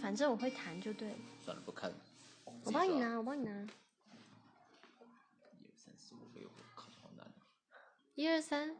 反正我会弹就对了。算了，不看了。我帮你拿，我帮你拿。一二三四五六，靠，好难。一二三。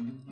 Mm-hmm.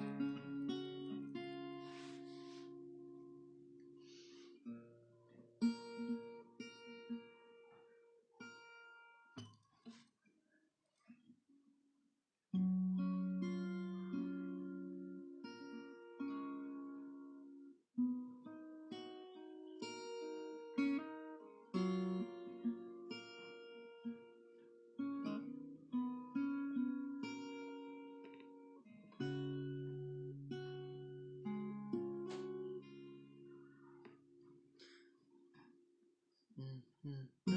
嗯。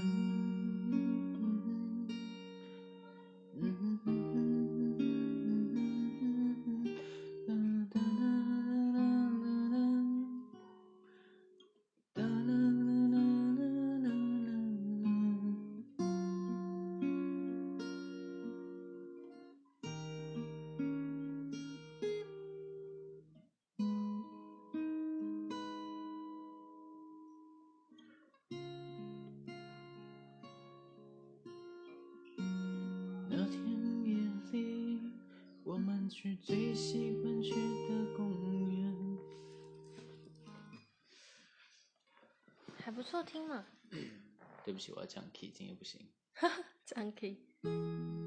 去最喜欢去的公园。还不错听嘛。对不起，我要讲 key，今天不行。降 key。重录了。